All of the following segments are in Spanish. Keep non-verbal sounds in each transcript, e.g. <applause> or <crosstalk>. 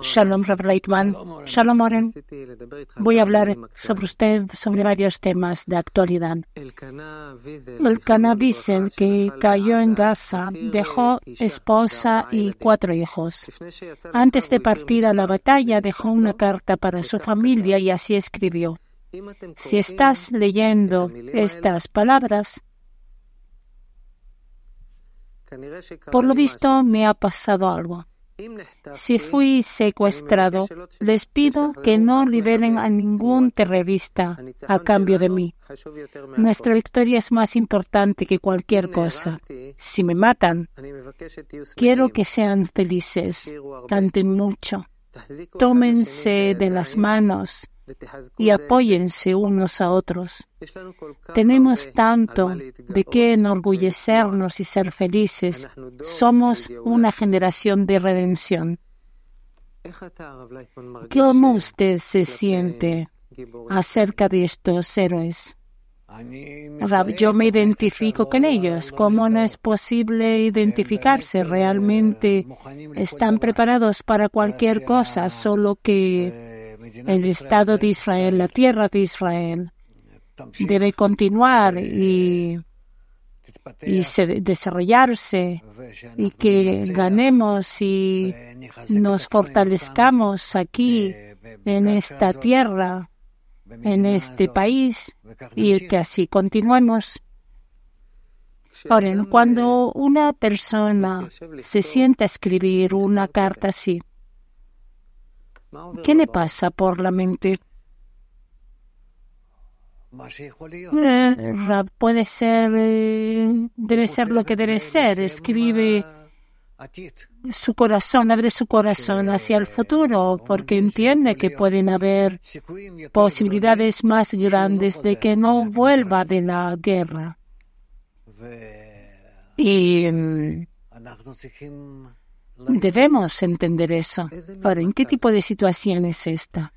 Shalom, Rav Reitman. Shalom, Oren. Voy a hablar sobre usted sobre varios temas de actualidad. El Cana que cayó en Gaza dejó esposa y cuatro hijos. Antes de partir a la batalla dejó una carta para su familia y así escribió. Si estás leyendo estas palabras, por lo visto me ha pasado algo. Si fui secuestrado, les pido que no liberen a ningún terrorista a cambio de mí. Nuestra victoria es más importante que cualquier cosa. Si me matan, quiero que sean felices, canten mucho, tómense de las manos y apóyense unos a otros. Tenemos tanto de qué enorgullecernos y ser felices. Somos una generación de redención. ¿Cómo usted se siente acerca de estos héroes? yo me identifico con ellos. ¿Cómo no es posible identificarse? Realmente están preparados para cualquier cosa, solo que el Estado de Israel, la tierra de Israel, debe continuar y, desarrollarse y que ganemos y nos fortalezcamos aquí en esta tierra, en este país y que así continuemos. Ahora, cuando una persona se sienta a escribir una carta así, ¿Qué le pasa por la mente? Eh, puede ser, eh, debe ser lo que debe ser. Escribe su corazón, abre su corazón hacia el futuro, porque entiende que pueden haber posibilidades más grandes de que no vuelva de la guerra. Y mm, Debemos entender eso. Ahora, ¿en qué tipo de situación es esta?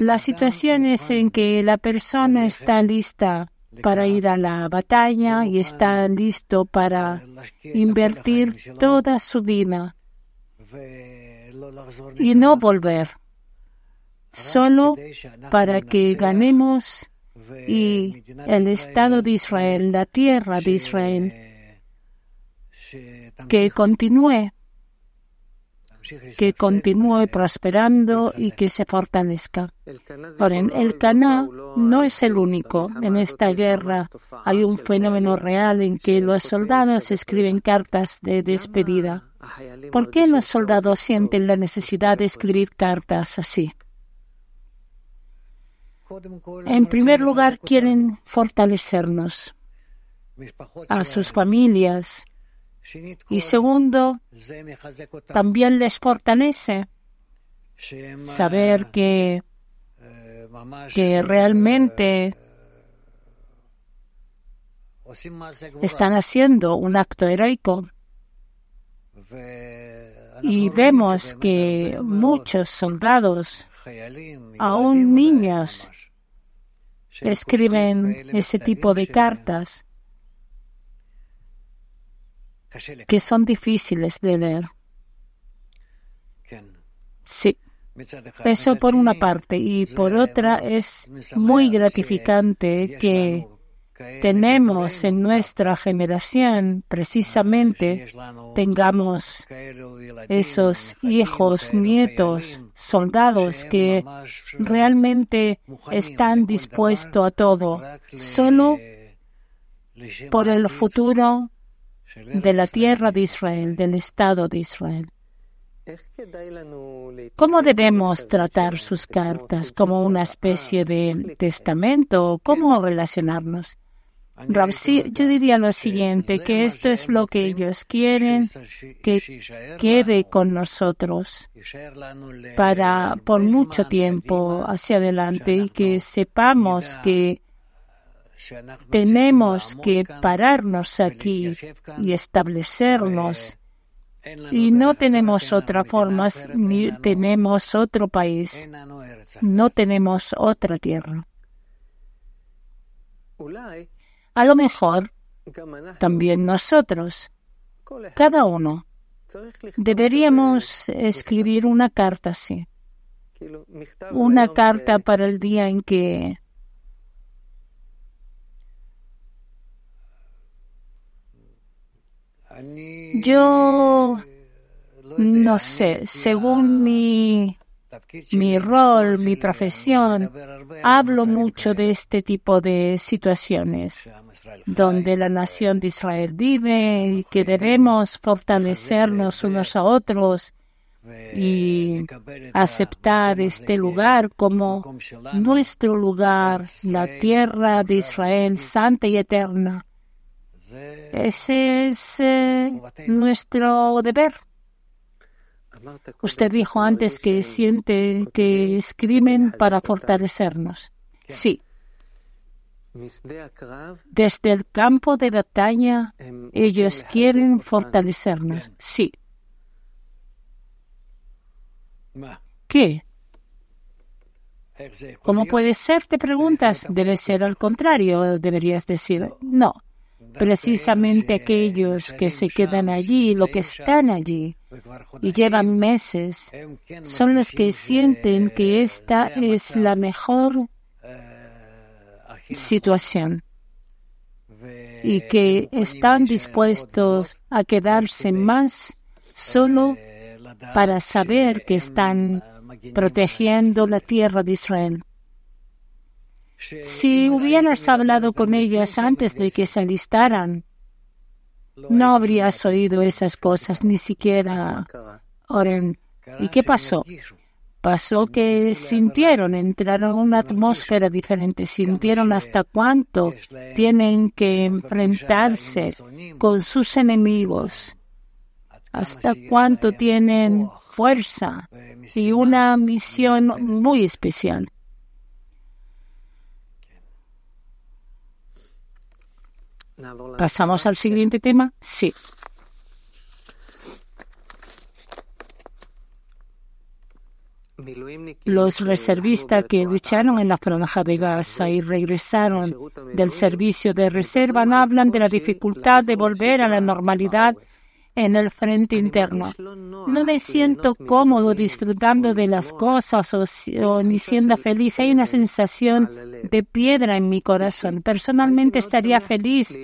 La situación es en que la persona está lista para ir a la batalla y está listo para invertir toda su vida y no volver, solo para que ganemos y el Estado de Israel, la tierra de Israel, que continúe, que continúe prosperando y que se fortalezca. Ahora, el Cana no es el único. En esta guerra hay un fenómeno real en que los soldados escriben cartas de despedida. ¿Por qué los soldados sienten la necesidad de escribir cartas así? En primer lugar, quieren fortalecernos a sus familias, y segundo, también les fortalece saber que, que realmente están haciendo un acto heroico. Y vemos que muchos soldados, aún niños, escriben ese tipo de cartas que son difíciles de leer. Sí. Eso por una parte. Y por otra es muy gratificante que tenemos en nuestra generación, precisamente, tengamos esos hijos, nietos, soldados que realmente están dispuestos a todo, solo por el futuro de la tierra de Israel, del Estado de Israel. ¿Cómo debemos tratar sus cartas? ¿Como una especie de testamento? ¿Cómo relacionarnos? yo diría lo siguiente, que esto es lo que ellos quieren que quede con nosotros para por mucho tiempo hacia adelante y que sepamos que tenemos que pararnos aquí y establecernos. Y no tenemos otra forma, ni tenemos otro país, no tenemos otra tierra. A lo mejor también nosotros, cada uno, Deberíamos escribir una carta así. Una carta para el día en que yo no sé, según mi mi rol, mi profesión, hablo mucho de este tipo de situaciones donde la nación de Israel vive y que debemos fortalecernos unos a otros y aceptar este lugar como nuestro lugar, la tierra de Israel santa y eterna. Ese es eh, nuestro deber. Usted dijo antes que siente que escriben para fortalecernos. Sí. Desde el campo de batalla, ellos quieren fortalecernos. Sí. ¿Qué? ¿Cómo puede ser? Te preguntas. Debe ser al contrario, deberías decir. No precisamente aquellos que se quedan allí, los que están allí y llevan meses, son los que sienten que esta es la mejor situación. y que están dispuestos a quedarse más solo para saber que están protegiendo la tierra de Israel. Si hubieras hablado con ellas antes de que se alistaran, no habrías oído esas cosas, ni siquiera Oren. ¿Y qué pasó? Pasó que sintieron, entraron en una atmósfera diferente, sintieron hasta cuánto tienen que enfrentarse con sus enemigos, hasta cuánto tienen fuerza y una misión muy especial. ¿Pasamos al siguiente tema? Sí. Los reservistas que lucharon en la franja de Gaza y regresaron del servicio de reserva hablan de la dificultad de volver a la normalidad en el frente interno. No me siento cómodo disfrutando de las cosas o, ni siendo feliz. Hay una sensación de piedra en mi corazón. Personalmente estaría feliz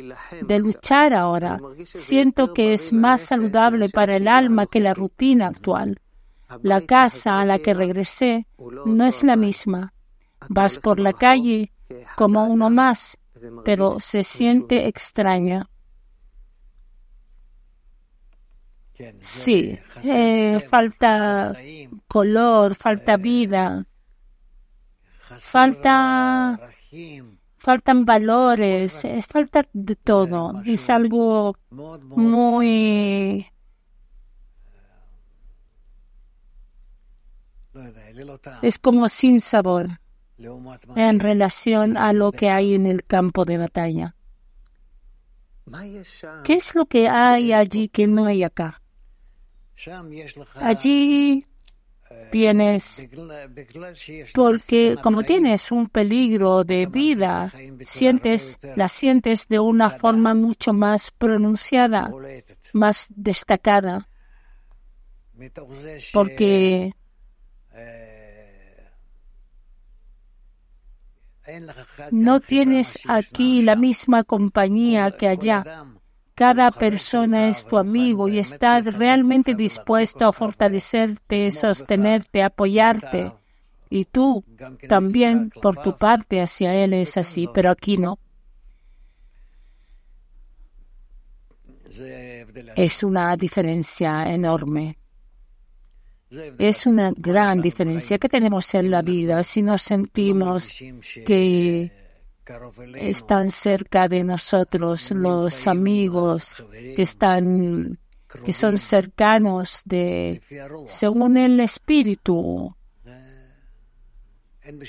de luchar ahora. Siento que es más saludable para el alma que la rutina actual. La casa a la que regresé no es la misma. Vas por la calle como uno más, pero se siente extraña. Sí, eh, falta color, falta vida, falta, faltan valores, eh, falta de todo. Es algo muy es como sin sabor en relación a lo que hay en el campo de batalla. ¿Qué es lo que hay allí que no hay acá? Allí tienes, porque como tienes un peligro de vida, sientes, la sientes de una forma mucho más pronunciada, más destacada, porque no tienes aquí la misma compañía que allá. Cada persona es tu amigo y está realmente dispuesto a fortalecerte, sostenerte, apoyarte. Y tú también, por tu parte, hacia él es así, pero aquí no. Es una diferencia enorme. Es una gran diferencia que tenemos en la vida si nos sentimos que están cerca de nosotros, los amigos que están, que son cercanos de, según el espíritu.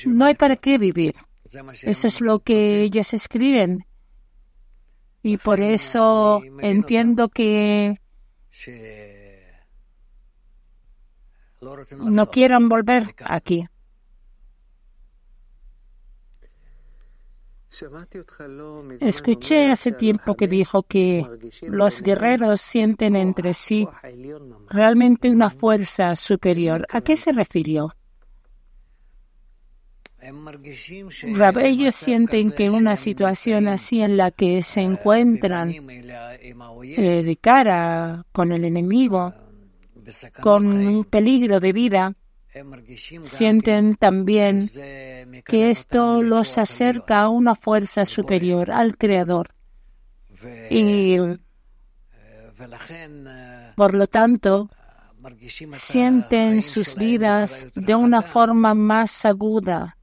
No hay para qué vivir. Eso es lo que ellos escriben. Y por eso entiendo que no quieran volver aquí. Escuché hace tiempo que dijo que los guerreros sienten entre sí realmente una fuerza superior. ¿A qué se refirió? Ellos sienten que una situación así en la que se encuentran eh, de cara con el enemigo, con un peligro de vida, sienten también que esto los acerca a una fuerza superior, al Creador. Y por lo tanto, sienten sus vidas de una forma más aguda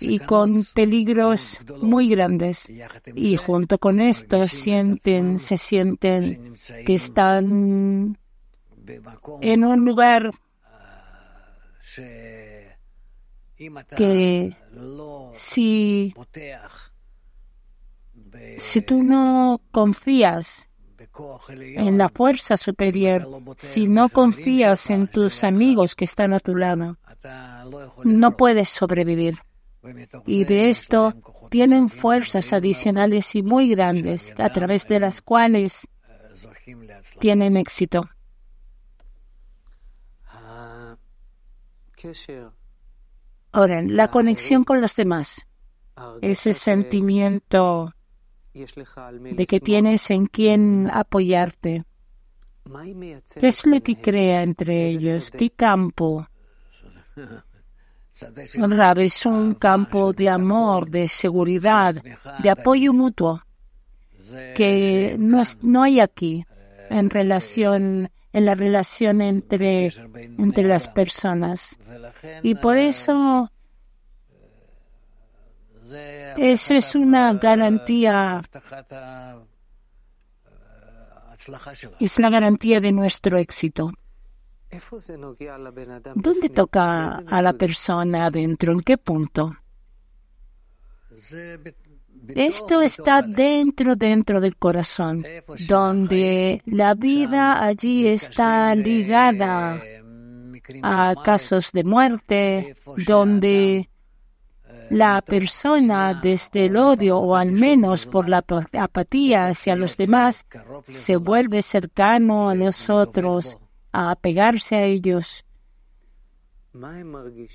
y con peligros muy grandes. Y junto con esto sienten, se sienten que están en un lugar que si, si tú no confías en la fuerza superior, si no confías en tus amigos que están a tu lado, no puedes sobrevivir. Y de esto tienen fuerzas adicionales y muy grandes a través de las cuales tienen éxito. Ahora, la conexión con los demás, ese sentimiento de que tienes en quién apoyarte. ¿Qué es lo que crea entre ellos? ¿Qué campo? <laughs> es un campo de amor, de seguridad, de apoyo mutuo que no, no hay aquí en relación en la relación entre, entre las personas. Y por eso eso es una garantía, es la garantía de nuestro éxito. ¿Dónde toca a la persona adentro? ¿En qué punto? Esto está dentro, dentro del corazón, donde la vida allí está ligada a casos de muerte, donde la persona desde el odio o al menos por la apatía hacia los demás se vuelve cercano a nosotros, a apegarse a ellos.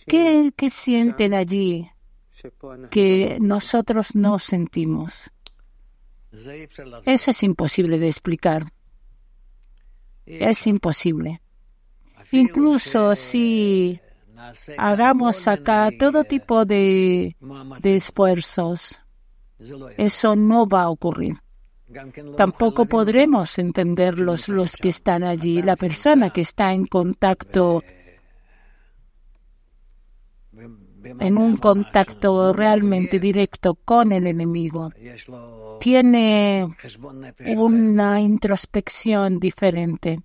¿Qué, qué sienten allí? Que nosotros no sentimos. Eso es imposible de explicar. Es imposible. Incluso si hagamos acá todo tipo de, de esfuerzos, eso no va a ocurrir. Tampoco podremos entenderlos los que están allí, la persona que está en contacto en un contacto realmente directo con el enemigo. Tiene una introspección diferente.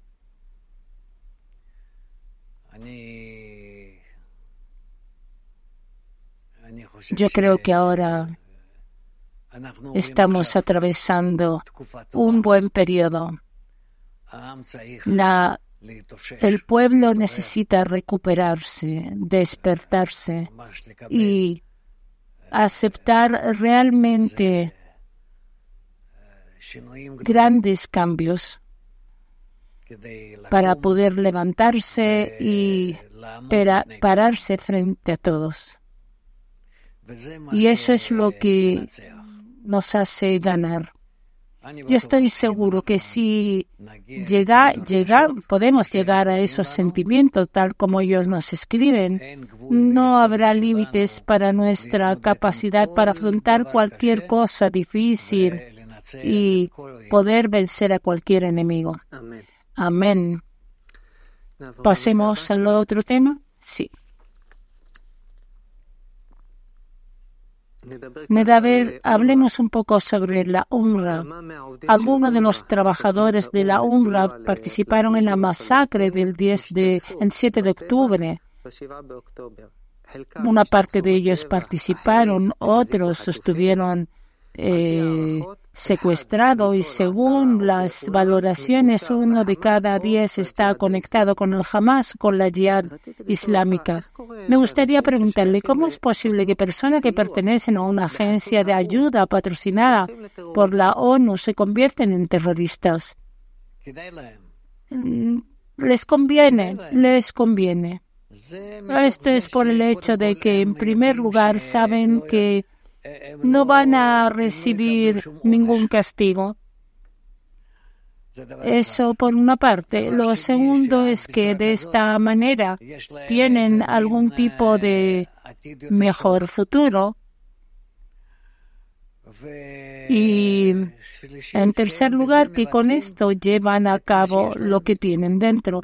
Yo creo que ahora estamos atravesando un buen periodo. La el pueblo necesita recuperarse, despertarse y aceptar realmente grandes cambios para poder levantarse y pararse frente a todos. Y eso es lo que nos hace ganar. Yo estoy seguro que si llega, llega, podemos llegar a esos sentimientos tal como ellos nos escriben, no habrá límites para nuestra capacidad para afrontar cualquier cosa difícil y poder vencer a cualquier enemigo. Amén. Pasemos al otro tema. Sí. Ver, hablemos un poco sobre la UNRWA. Algunos de los trabajadores de la UNRWA participaron en la masacre del 10 de, 7 de octubre. Una parte de ellos participaron, otros estuvieron eh, secuestrado y según las valoraciones uno de cada diez está conectado con el Hamas, con la yihad islámica. Me gustaría preguntarle cómo es posible que personas que pertenecen a una agencia de ayuda patrocinada por la ONU se convierten en terroristas. Mm, les conviene, les conviene. Esto es por el hecho de que, en primer lugar, saben que no van a recibir ningún castigo. Eso por una parte. Lo segundo es que de esta manera tienen algún tipo de mejor futuro. Y en tercer lugar, que con esto llevan a cabo lo que tienen dentro.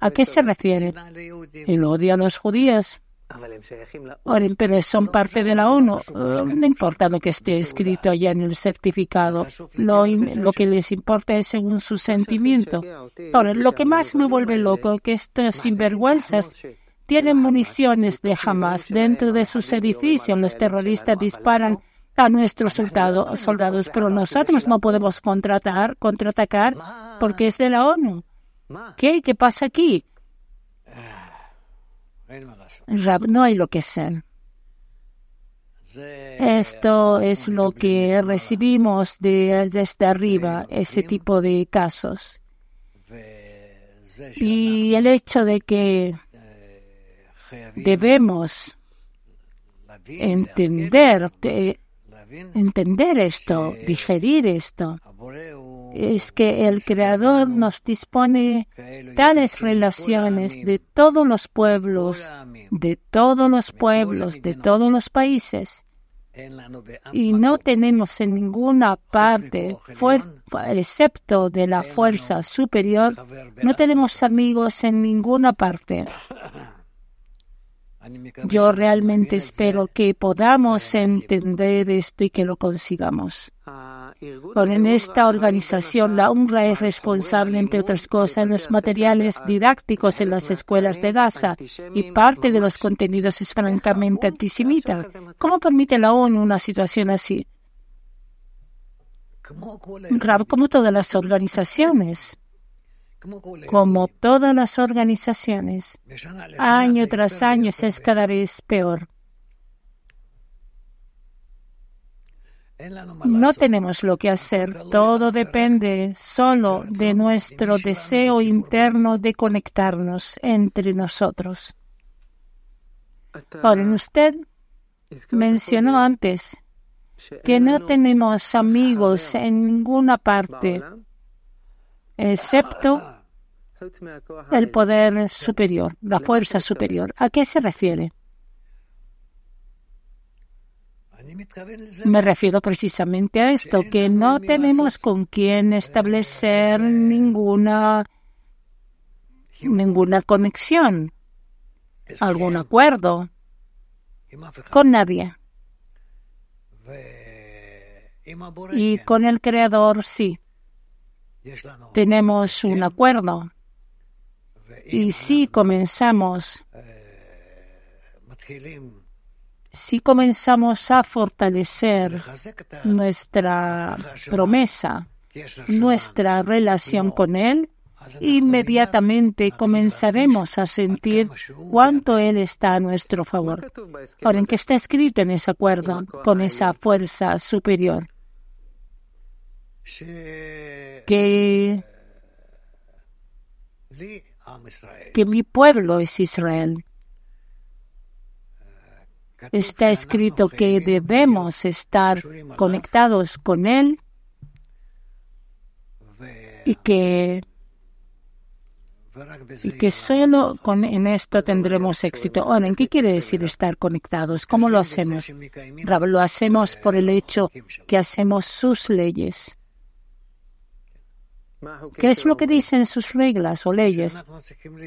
¿A qué se refiere? El odio a los judíos. Pero son parte de la ONU. No importa lo que esté escrito allá en el certificado. Lo, lo que les importa es según su sentimiento. Ahora, lo que más me vuelve loco es que estos sinvergüenzas tienen municiones de Hamas dentro de sus edificios. Los terroristas disparan a nuestros soldados, pero nosotros no podemos contratar, contraatacar porque es de la ONU. ¿Qué? ¿Qué pasa aquí? No hay lo que ser. Esto es lo que recibimos de, desde arriba, ese tipo de casos. Y el hecho de que debemos entender, entender esto, digerir esto, es que el Creador nos dispone tales relaciones de todos los pueblos, de todos los pueblos, de todos los países. Y no tenemos en ninguna parte, excepto de la fuerza superior, no tenemos amigos en ninguna parte. <laughs> Yo realmente espero que podamos entender esto y que lo consigamos. En esta organización, la UNRWA es responsable, entre otras cosas, en los materiales didácticos en las escuelas de Gaza y parte de los contenidos es francamente antisemita. ¿Cómo permite la ONU una situación así? Como todas las organizaciones como todas las organizaciones, año tras año es cada vez peor. No tenemos lo que hacer, todo depende solo de nuestro deseo interno de conectarnos entre nosotros. Ahora, usted mencionó antes que no tenemos amigos en ninguna parte excepto el poder superior, la fuerza superior. ¿A qué se refiere? Me refiero precisamente a esto, que no tenemos con quién establecer ninguna, ninguna conexión, algún acuerdo con nadie. Y con el Creador sí. Tenemos un acuerdo. Y si comenzamos, si comenzamos a fortalecer nuestra promesa, nuestra relación con Él, inmediatamente comenzaremos a sentir cuánto Él está a nuestro favor. Ahora, ¿en qué está escrito en ese acuerdo con esa fuerza superior? que, que mi pueblo es Israel. Está escrito que debemos estar conectados con Él y que, y que solo con, en esto tendremos éxito. Ahora, ¿en qué quiere decir estar conectados? ¿Cómo lo hacemos? Lo hacemos por el hecho que hacemos sus leyes. ¿Qué es lo que dicen sus reglas o leyes?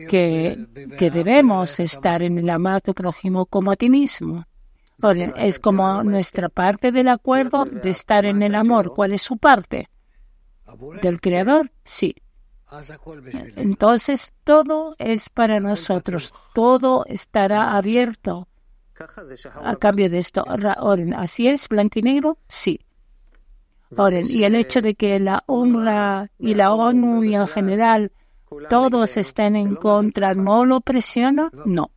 Que, que debemos estar en el amado prójimo como a ti mismo. es como nuestra parte del acuerdo de estar en el amor. ¿Cuál es su parte? ¿Del Creador? Sí. Entonces todo es para nosotros. Todo estará abierto a cambio de esto. ¿Así es, blanco y negro? Sí. Y el hecho de que la UNRWA y la ONU y en general todos estén en contra, ¿no lo presiona? No.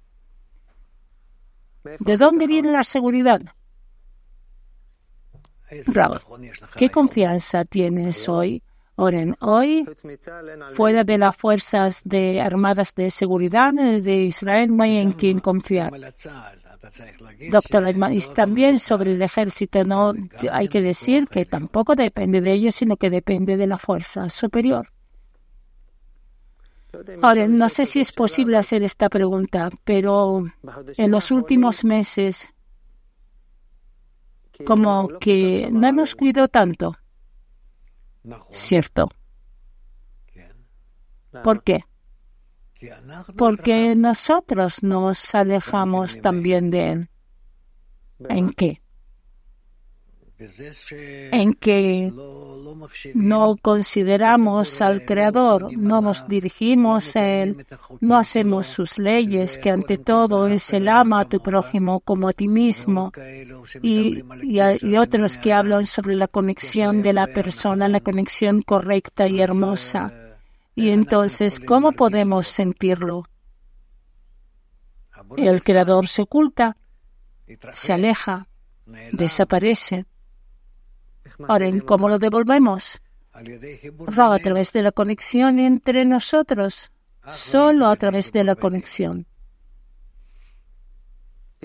¿De dónde viene la seguridad? Raúl, ¿qué confianza tienes hoy? Oren, hoy, fuera de las fuerzas de armadas de seguridad de Israel, no hay en quien confiar. Doctor, y también sobre el ejército, no hay que decir que tampoco depende de ellos, sino que depende de la fuerza superior. Ahora, no sé si es posible hacer esta pregunta, pero en los últimos meses, como que no hemos cuidado tanto. Cierto. ¿Por qué? Porque nosotros nos alejamos también de Él. ¿En qué? En que no consideramos al Creador, no nos dirigimos a Él, no hacemos sus leyes, que ante todo es el ama a tu prójimo como a ti mismo, y, y otros que hablan sobre la conexión de la persona, la conexión correcta y hermosa. Y entonces, ¿cómo podemos sentirlo? El Creador se oculta, se aleja, desaparece. Ahora, ¿cómo lo devolvemos? a través de la conexión entre nosotros, solo a través de la conexión.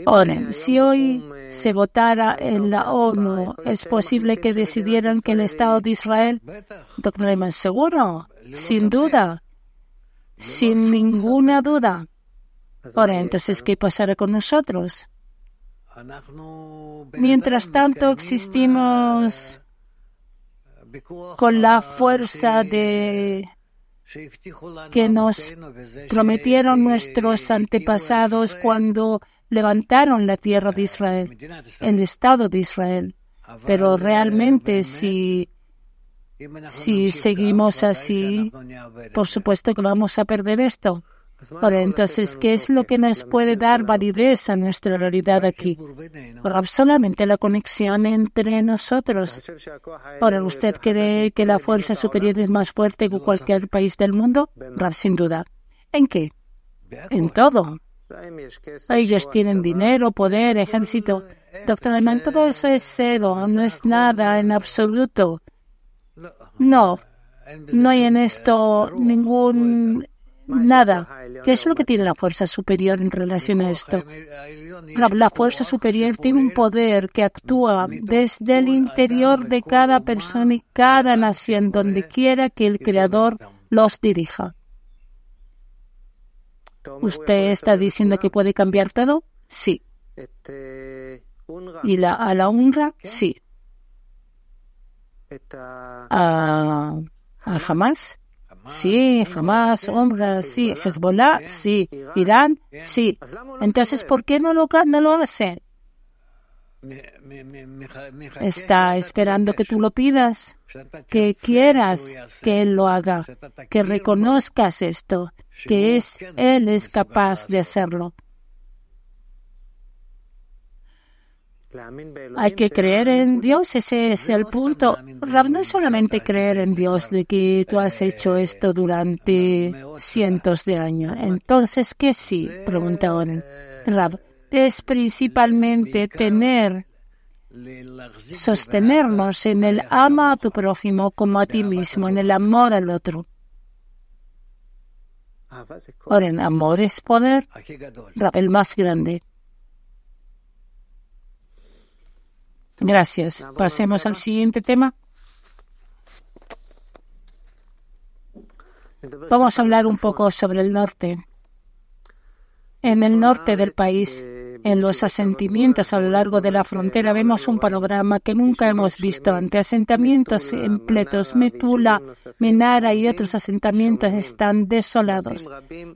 Ahora, si hoy se votara en la ONU, ¿es posible que decidieran que el Estado de Israel, doctor seguro, sin duda, sin ninguna duda. Ahora, entonces, ¿qué pasará con nosotros? Mientras tanto, existimos con la fuerza de que nos prometieron nuestros antepasados cuando levantaron la tierra de Israel, el Estado de Israel. Pero realmente si si seguimos así, por supuesto que vamos a perder esto. entonces, ¿qué es lo que nos puede dar validez a nuestra realidad aquí? solamente la conexión entre nosotros. Ahora, ¿usted cree que la fuerza superior es más fuerte que cualquier país del mundo? sin duda. ¿En qué? En todo. Ellos tienen dinero, poder, ejército. Doctor todo eso es cero, no es nada en absoluto. No, no hay en esto ningún nada. ¿Qué es lo que tiene la fuerza superior en relación a esto? La fuerza superior tiene un poder que actúa desde el interior de cada persona y cada nación, donde quiera que el Creador los dirija. ¿Usted está diciendo que puede cambiar todo? Sí. ¿Y la, a la honra? Sí a, a Hamas. Sí, Hamas, Ombra, sí, Hezbollah, sí, Irán, sí. Entonces, ¿por qué no lo, no lo hace? Está esperando que tú lo pidas, que quieras que Él lo haga, que reconozcas esto, que es Él es capaz de hacerlo. Hay que creer en Dios, ese es el punto. Rab, no es solamente creer en Dios de que tú has hecho esto durante cientos de años. Entonces, ¿qué sí? Pregunta Oren. Rab, es principalmente tener, sostenernos en el ama a tu prójimo como a ti mismo, en el amor al otro. Oren, amor es poder. Rab, el más grande. Gracias. Pasemos al siguiente tema. Vamos a hablar un poco sobre el norte. En el norte del país en los asentamientos a lo largo de la frontera vemos un panorama que nunca hemos visto antes. Asentamientos en Pletos, Metula, Menara y otros asentamientos están desolados.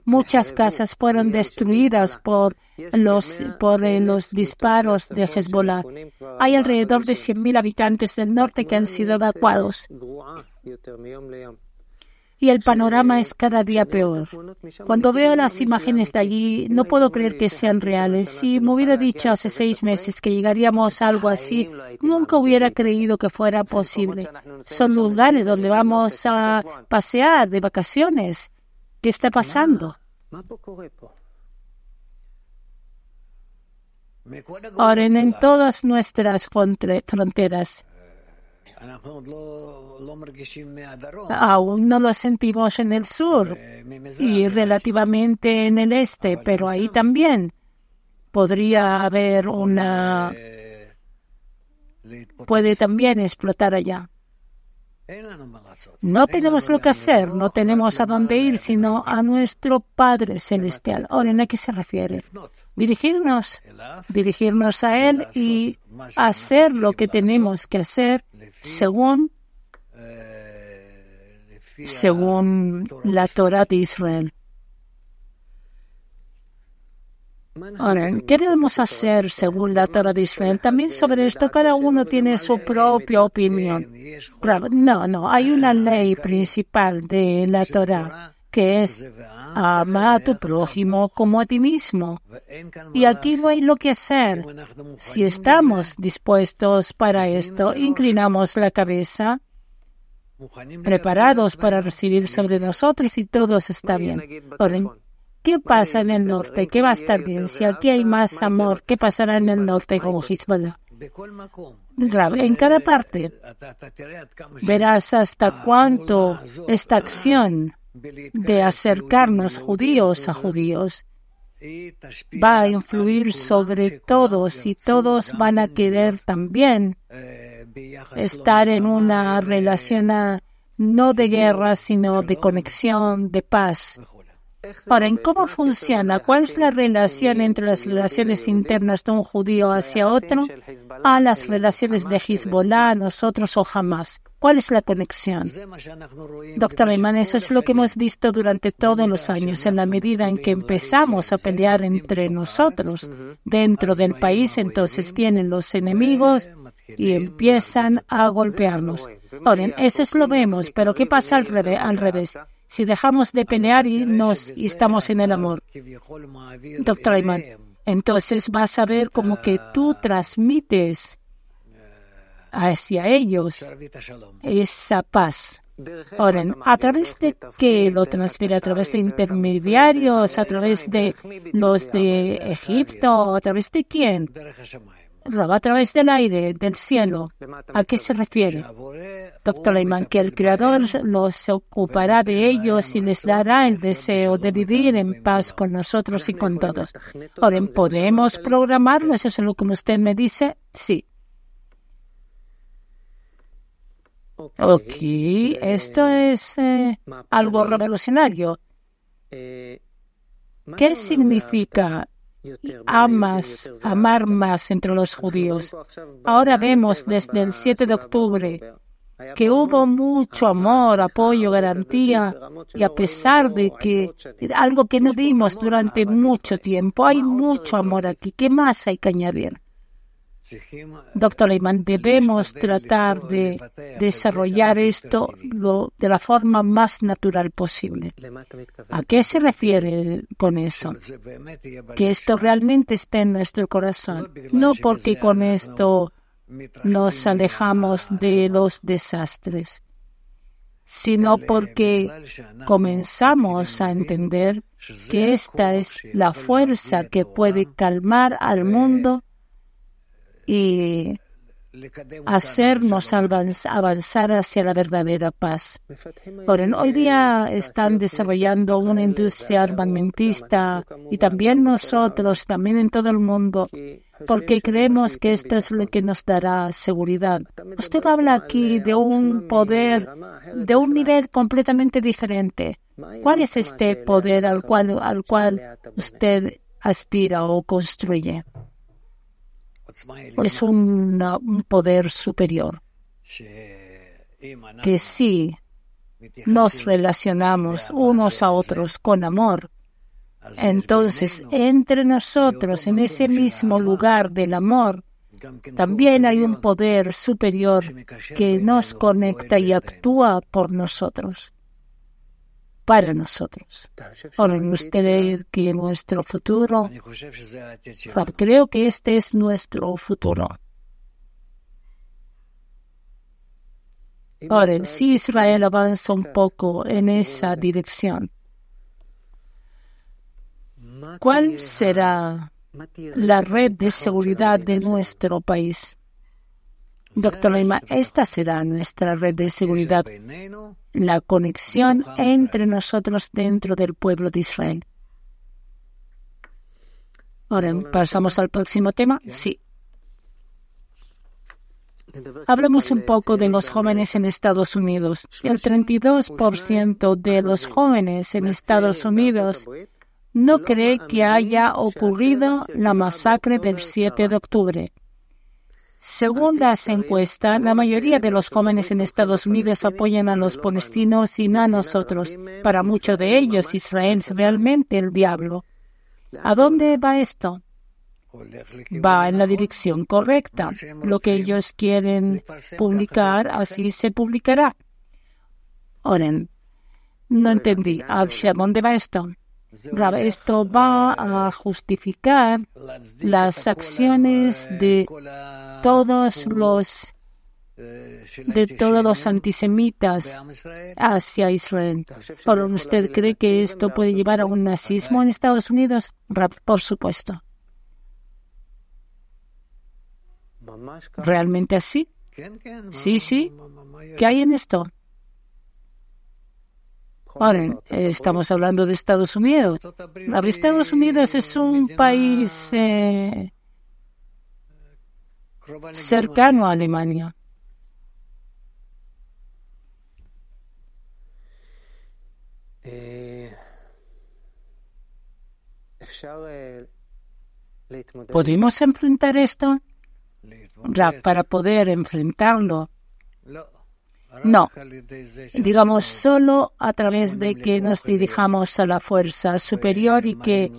Muchas casas fueron destruidas por los, eh, los disparos de Hezbollah. Hay alrededor de 100.000 habitantes del norte que han sido evacuados. Y el panorama es cada día peor. Cuando veo las imágenes de allí, no puedo creer que sean reales. Si me hubiera dicho hace seis meses que llegaríamos a algo así, nunca hubiera creído que fuera posible. Son lugares donde vamos a pasear de vacaciones. ¿Qué está pasando? Ahora, en todas nuestras fronteras, Aún no lo sentimos en el sur y relativamente en el este, pero ahí también podría haber una... puede también explotar allá. No tenemos lo que hacer, no tenemos a dónde ir, sino a nuestro Padre Celestial. Ahora, ¿a qué se refiere? Dirigirnos, dirigirnos a Él y hacer lo que tenemos que hacer según, según la Torah de Israel. Ahora, ¿qué debemos hacer según la Torah de Israel? También sobre esto cada uno tiene su propia opinión. No, no, hay una ley principal de la Torah que es ama a tu prójimo como a ti mismo. Y aquí no hay lo que hacer. Si estamos dispuestos para esto, inclinamos la cabeza, preparados para recibir sobre nosotros y todo está bien. ¿Qué pasa en el norte? ¿Qué va a estar bien? Si aquí hay más amor, ¿qué pasará en el norte con Hezbollah? En cada parte verás hasta cuánto esta acción de acercarnos judíos a judíos va a influir sobre todos y todos van a querer también estar en una relación no de guerra, sino de conexión, de paz. Ahora, ¿en cómo funciona? ¿Cuál es la relación entre las relaciones internas de un judío hacia otro a las relaciones de Hezbollah, nosotros o jamás? ¿Cuál es la conexión? Doctor Ayman, eso es lo que hemos visto durante todos los años. En la medida en que empezamos a pelear entre nosotros dentro del país, entonces vienen los enemigos y empiezan a golpearnos. Ahora, eso es lo vemos, pero ¿qué pasa al revés? Al revés? Si dejamos de pelear y, nos, estamos en el amor. Doctor Ayman, entonces vas a ver como que tú transmites hacia ellos esa paz. Ahora, ¿a través de qué lo transfiere? ¿A través de intermediarios? ¿A través de los de Egipto? ¿A través de quién? A través del aire, del cielo. ¿A qué se refiere? Doctor Lehman, que el Creador los ocupará de ellos y les dará el deseo de vivir en paz con nosotros y con todos. ¿podemos programarlo? ¿Eso es lo que usted me dice? Sí. Ok, esto es eh, algo revolucionario. ¿Qué significa amas, amar más entre los judíos. Ahora vemos desde el 7 de octubre que hubo mucho amor, apoyo, garantía, y a pesar de que es algo que no vimos durante mucho tiempo, hay mucho amor aquí. ¿Qué más hay que añadir? Doctor Lehmann, debemos tratar de desarrollar esto de la forma más natural posible. ¿A qué se refiere con eso? Que esto realmente esté en nuestro corazón, no porque con esto nos alejamos de los desastres, sino porque comenzamos a entender que esta es la fuerza que puede calmar al mundo y hacernos avanzar hacia la verdadera paz. hoy día están desarrollando una industria armamentista y también nosotros, también en todo el mundo, porque creemos que esto es lo que nos dará seguridad. Usted habla aquí de un poder, de un nivel completamente diferente. ¿Cuál es este poder al cual, al cual usted aspira o construye? Es un, poder superior. Que si nos relacionamos unos a otros con amor, entonces entre nosotros, en ese mismo lugar del amor, también hay un poder superior que nos conecta y actúa por nosotros. Para nosotros. Ahora, usted que nuestro futuro, creo que este es nuestro futuro. Ahora, si Israel avanza un poco en esa dirección, ¿cuál será la red de seguridad de nuestro país? Doctor Lima, esta será nuestra red de seguridad, la conexión entre nosotros dentro del pueblo de Israel. Ahora, ¿pasamos al próximo tema? Sí. Hablemos un poco de los jóvenes en Estados Unidos. El 32% de los jóvenes en Estados Unidos no cree que haya ocurrido la masacre del 7 de octubre. Según las encuestas, la mayoría de los jóvenes en Estados Unidos apoyan a los palestinos y no a nosotros. Para muchos de ellos, Israel es realmente el diablo. ¿A dónde va esto? Va en la dirección correcta. Lo que ellos quieren publicar, así se publicará. Oren, no entendí. ¿A dónde va esto? esto va a justificar las acciones de todos los de todos los antisemitas hacia Israel. ¿Por usted cree que esto puede llevar a un nazismo en Estados Unidos? Por supuesto. ¿Realmente así? Sí, sí. ¿Qué hay en esto? Ahora, estamos hablando de Estados Unidos. Estados Unidos es un país eh, cercano a Alemania. ¿Podemos enfrentar esto? Para poder enfrentarlo, no, digamos solo a través de que nos dirijamos a la fuerza superior y que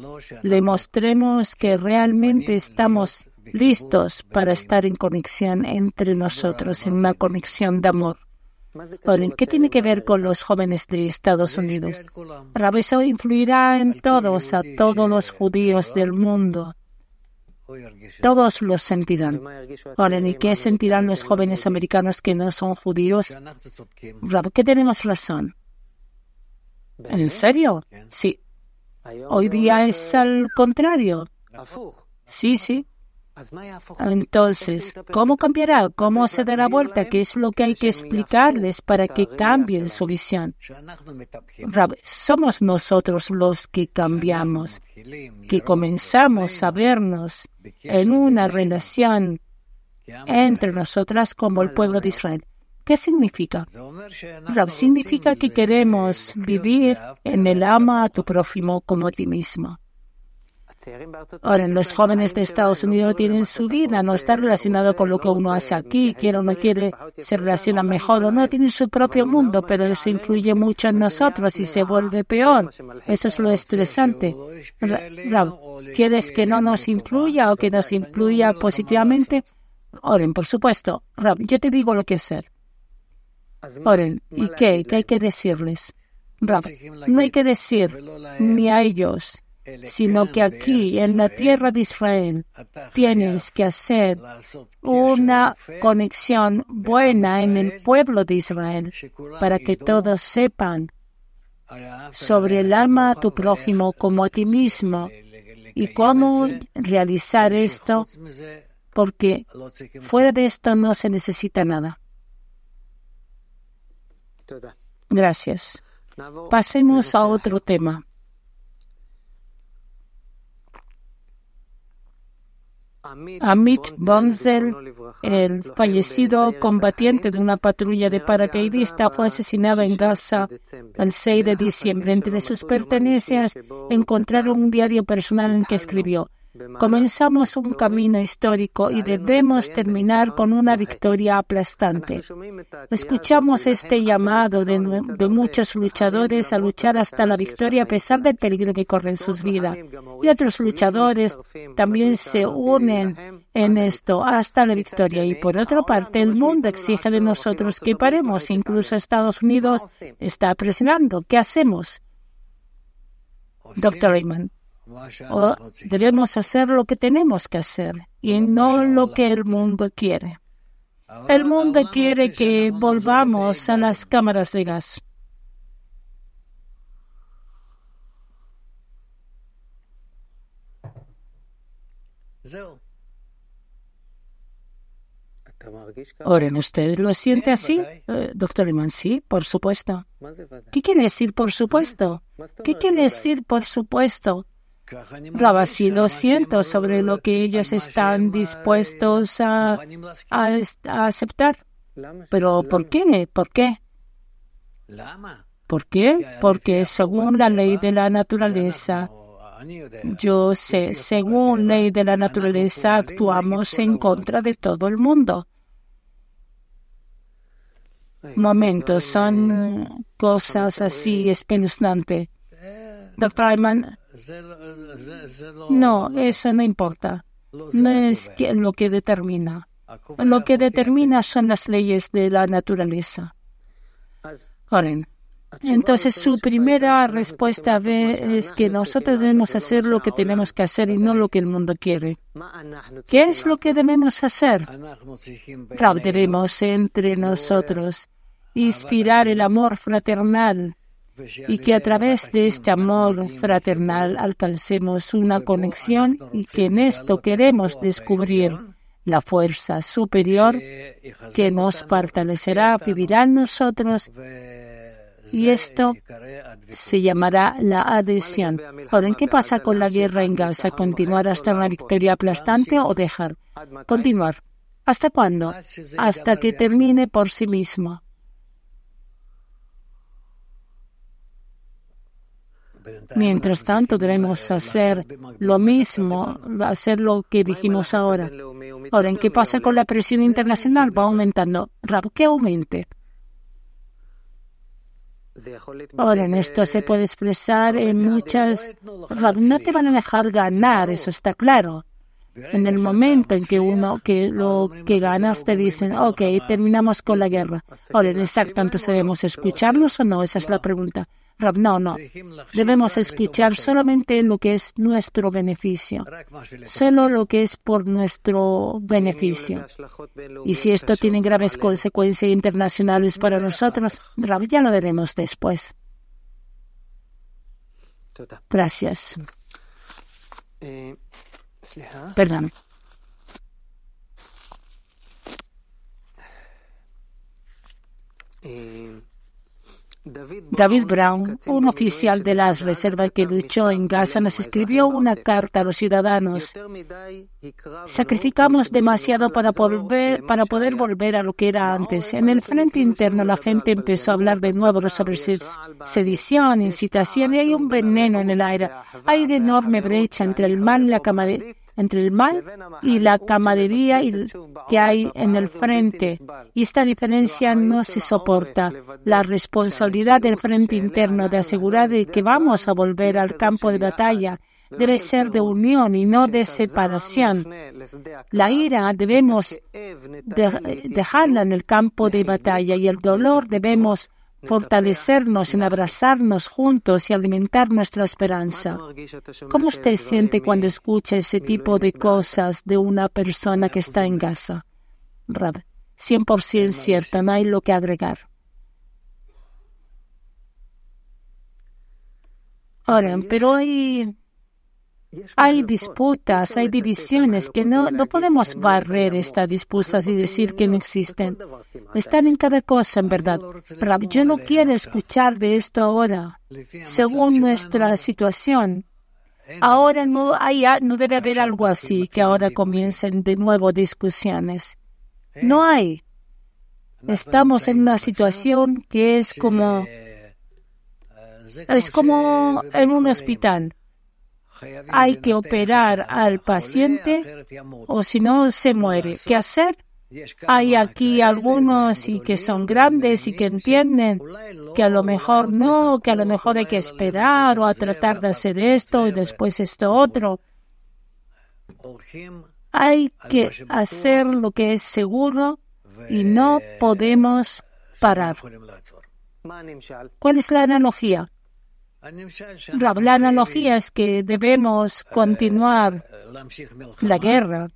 le mostremos que realmente estamos listos para estar en conexión entre nosotros, en una conexión de amor. ¿qué tiene que ver con los jóvenes de Estados Unidos? Eso influirá en todos, a todos los judíos del mundo. Todos los sentirán. Ahora, ¿y qué sentirán los jóvenes americanos que no son judíos? ¿qué tenemos razón. ¿En serio? Sí. Hoy día es al contrario. Sí, sí. Entonces, ¿cómo cambiará? ¿Cómo se dará vuelta? ¿Qué es lo que hay que explicarles para que cambien su visión? somos nosotros los que cambiamos, que comenzamos a vernos en una relación entre nosotras como el pueblo de Israel. ¿Qué significa? significa que queremos vivir en el ama a tu prójimo como a ti mismo. Ahora, los jóvenes de Estados Unidos tienen su vida, no está relacionado con lo que uno hace aquí, quiere o no quiere, se relaciona mejor o no, tienen su propio mundo, pero eso influye mucho en nosotros y se vuelve peor. Eso es lo estresante. ¿quieres que no nos influya o que nos influya positivamente? Oren, por supuesto. Rab, yo te digo lo que hacer. Oren, ¿y qué? ¿Qué hay que decirles? Rab, no hay que decir ni a ellos sino que aquí en la tierra de Israel tienes que hacer una conexión buena en el pueblo de Israel para que todos sepan sobre el alma a tu prójimo como a ti mismo y cómo realizar esto porque fuera de esto no se necesita nada. Gracias. Pasemos a otro tema. Amit Bonzel, el fallecido combatiente de una patrulla de paracaidistas, fue asesinado en Gaza el 6 de diciembre. Entre sus pertenencias encontraron un diario personal en que escribió, Comenzamos un camino histórico y debemos terminar con una victoria aplastante. Escuchamos este llamado de, muchos luchadores a luchar hasta la victoria a pesar del peligro que corren sus vidas. Y otros luchadores también se unen en esto hasta la victoria. Y por otra parte, el mundo exige de nosotros que paremos. Incluso Estados Unidos está presionando. ¿Qué hacemos? Doctor Raymond. O debemos hacer lo que tenemos que hacer y no lo que el mundo quiere. El mundo quiere que volvamos a las cámaras de gas. Oren, ¿usted lo siente así? Eh, doctor Iman, sí, por supuesto. ¿Qué quiere decir por supuesto? ¿Qué quiere decir por supuesto? Lo siento sobre lo que ellos están dispuestos a, aceptar. Pero ¿por qué? ¿Por qué? ¿Por qué? Porque según la ley de la naturaleza, yo sé, según ley de la naturaleza, actuamos en contra de todo el mundo. Momentos, son cosas así espeluznantes. Doctor Ayman, no, eso no importa. No es lo que determina. Lo que determina son las leyes de la naturaleza. Oren. Entonces su primera respuesta es que nosotros debemos hacer lo que tenemos que hacer y no lo que el mundo quiere. ¿Qué es lo que debemos hacer? Debemos entre nosotros inspirar el amor fraternal y que a través de este amor fraternal alcancemos una conexión y que en esto queremos descubrir la fuerza superior que nos fortalecerá, vivirá en nosotros y esto se llamará la adhesión. Ahora, ¿qué pasa con la guerra en Gaza? ¿Continuar hasta una victoria aplastante o dejar? Continuar. ¿Hasta cuándo? Hasta que termine por sí mismo. Mientras tanto, debemos hacer lo mismo, hacer lo que dijimos ahora. Ahora, ¿en qué pasa con la presión internacional? Va aumentando. ¿qué aumente? Ahora, en esto se puede expresar en muchas... No te van a dejar ganar, eso está claro. En el momento en que uno, que lo que ganas, te dicen, ok, terminamos con la guerra. Ahora, exacto, entonces debemos escucharlos o no, esa es la pregunta no, no. Debemos escuchar solamente lo que es nuestro beneficio, solo lo que es por nuestro beneficio. Y si esto tiene graves consecuencias internacionales para nosotros, ya lo veremos después. Gracias. Perdón. Eh, David Brown, un oficial de las reservas que luchó en Gaza, nos escribió una carta a los ciudadanos. Sacrificamos demasiado para, poder volver a lo que era antes. En el frente interno la gente empezó a hablar de nuevo sobre sedición, incitación y hay un veneno en el aire. Hay una enorme brecha entre el mal y la entre el mal y la camaradería que hay en el frente. Y esta diferencia no se soporta. La responsabilidad del frente interno de asegurar que vamos a volver al campo de batalla debe ser de unión y no de separación. La ira debemos dejarla en el campo de batalla y el dolor debemos fortalecernos en abrazarnos juntos y alimentar nuestra esperanza. ¿Cómo usted siente cuando escucha ese tipo de cosas de una persona que está en Gaza? Rab, 100% cierto, no hay lo que agregar. Ahora, pero hay hay disputas, hay divisiones que no, no podemos barrer estas disputas y decir que no existen. Están en cada cosa, en verdad. Pero yo no quiero escuchar de esto ahora. Según nuestra situación, ahora no, hay, no debe haber algo así, que ahora comiencen de nuevo discusiones. No hay. Estamos en una situación que es como, es como en un hospital hay que operar al paciente o si no se muere. ¿Qué hacer? Hay aquí algunos y que son grandes y que entienden que a lo mejor no, que a lo mejor hay que esperar o a tratar de hacer esto y después esto otro. Hay que hacer lo que es seguro y no podemos parar. ¿Cuál es la analogía? La analogía es que debemos continuar la guerra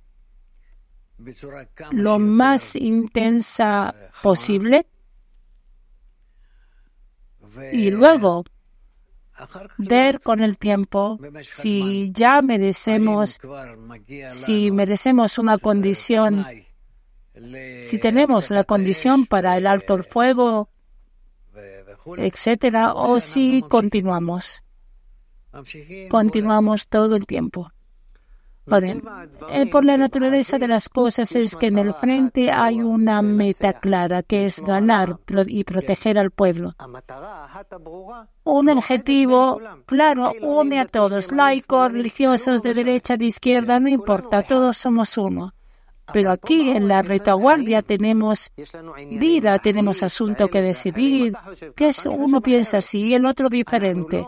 lo más intensa posible y luego ver con el tiempo si ya merecemos, si merecemos una condición, si tenemos la condición para el alto el fuego, etcétera, o si continuamos. Continuamos todo el tiempo. Eh, por la naturaleza de las cosas es que en el frente hay una meta clara, que es ganar y proteger al pueblo. Un objetivo claro une a todos, laicos, religiosos, de derecha, de izquierda, no importa, todos somos uno. Pero aquí en la retaguardia tenemos vida, tenemos asunto que decidir, que uno piensa así y el otro diferente.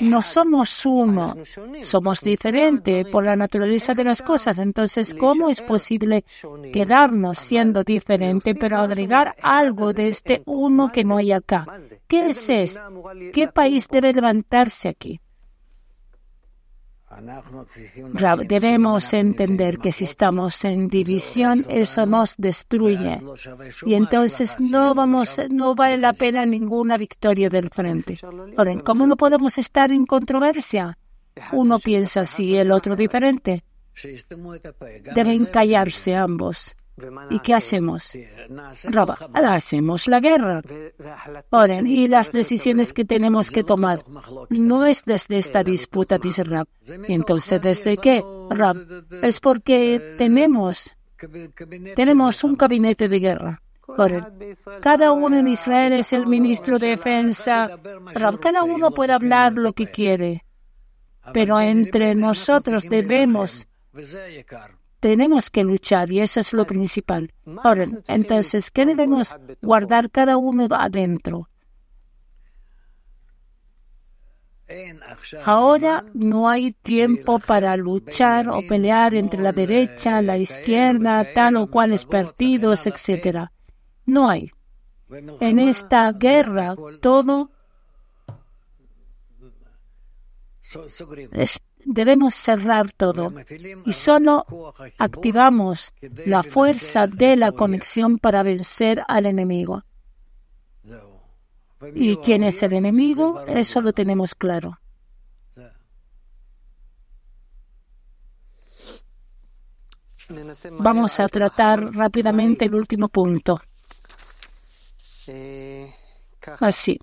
No somos uno, somos diferentes por la naturaleza de las cosas. Entonces, ¿cómo es posible quedarnos siendo diferente, pero agregar algo de este uno que no hay acá? ¿Qué es eso? ¿Qué país debe levantarse aquí? Debemos entender que si estamos en división, eso nos destruye. Y entonces no vamos, no vale la pena ninguna victoria del frente. ¿Cómo no podemos estar en controversia? Uno piensa así, el otro diferente. Deben callarse ambos. ¿Y qué hacemos? Roba, hacemos la guerra. Oren, y las decisiones que tenemos que tomar no es desde esta disputa, dice Rab. Entonces, ¿desde qué, Rab? Es porque tenemos, tenemos un gabinete de guerra. Oren, cada uno en Israel es el ministro de defensa. Rab, cada uno puede hablar lo que quiere. Pero entre nosotros debemos tenemos que luchar y eso es lo principal. Ahora, entonces, ¿qué debemos guardar cada uno adentro? Ahora no hay tiempo para luchar o pelear entre la derecha, la izquierda, tal o cuales partidos, etc. No hay. En esta guerra todo es debemos cerrar todo y solo activamos la fuerza de la conexión para vencer al enemigo. ¿Y quién es el enemigo? Eso lo tenemos claro. Vamos a tratar rápidamente el último punto. Así.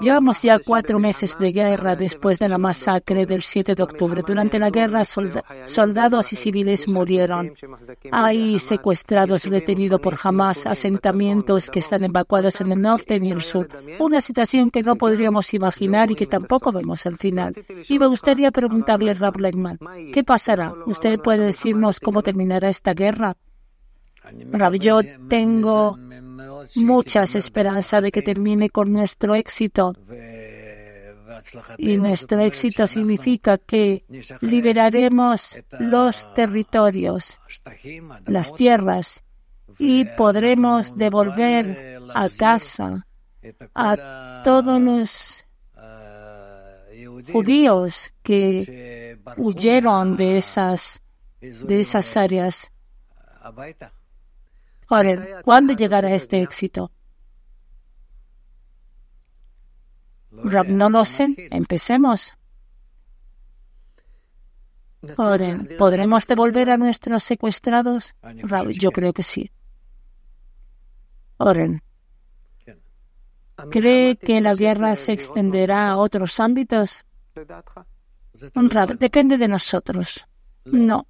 Llevamos ya cuatro meses de guerra después de la masacre del 7 de octubre. Durante la guerra, soldados y civiles murieron. Hay secuestrados detenidos por Hamas, asentamientos que están evacuados en el norte y el sur. Una situación que no podríamos imaginar y que tampoco vemos al final. Y me gustaría preguntarle Rab ¿qué pasará? ¿Usted puede decirnos cómo terminará esta guerra? Rab, yo tengo muchas esperanzas de que termine con nuestro éxito. Y nuestro éxito significa que liberaremos los territorios, las tierras, y podremos devolver a casa a todos los judíos que huyeron de esas, de esas áreas. Ahora, ¿cuándo llegará este éxito? Rab, no lo sé. Empecemos. Oren, ¿podremos devolver a nuestros secuestrados? Rab, yo creo que sí. Oren, ¿cree que la guerra se extenderá a otros ámbitos? Rab, depende de nosotros. No.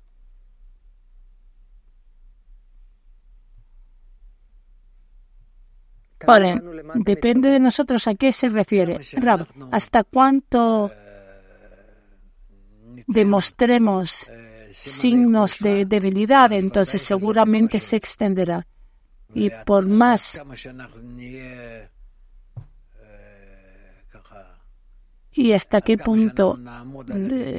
Ahora, depende de nosotros a qué se refiere. Rab, ¿hasta cuánto demostremos signos de debilidad? Entonces seguramente se extenderá. Y por más y hasta qué punto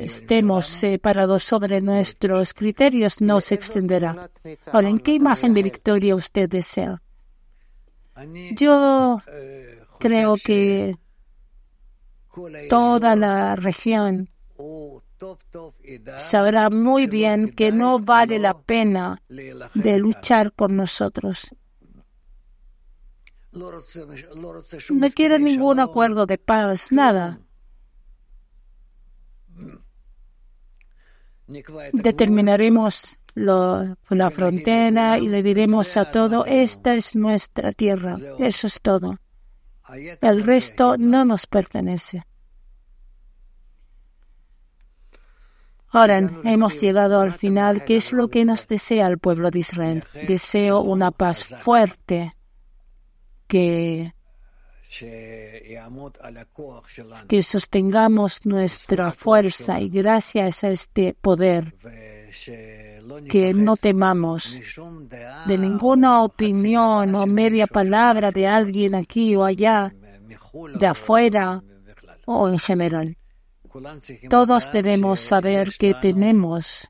estemos separados sobre nuestros criterios no se extenderá. Ahora, ¿en qué imagen de victoria usted desea? Yo creo que toda la región sabrá muy bien que no vale la pena de luchar con nosotros. No quiero ningún acuerdo de paz, nada. Determinaremos la frontera y le diremos a todo, esta es nuestra tierra. Eso es todo. El resto no nos pertenece. Ahora hemos llegado al final. ¿Qué es lo que nos desea el pueblo de Israel? Deseo una paz fuerte que que sostengamos nuestra fuerza y gracias a este poder que no temamos de ninguna opinión o media palabra de alguien aquí o allá, de afuera o en general. Todos debemos saber que tenemos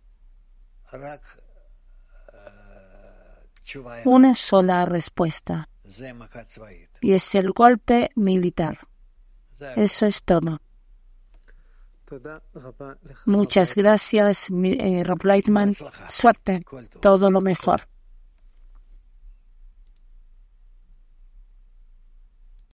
una sola respuesta y es el golpe militar. Eso es todo. Muchas gracias, eh, Rob Leitman. Suerte. Todo lo mejor.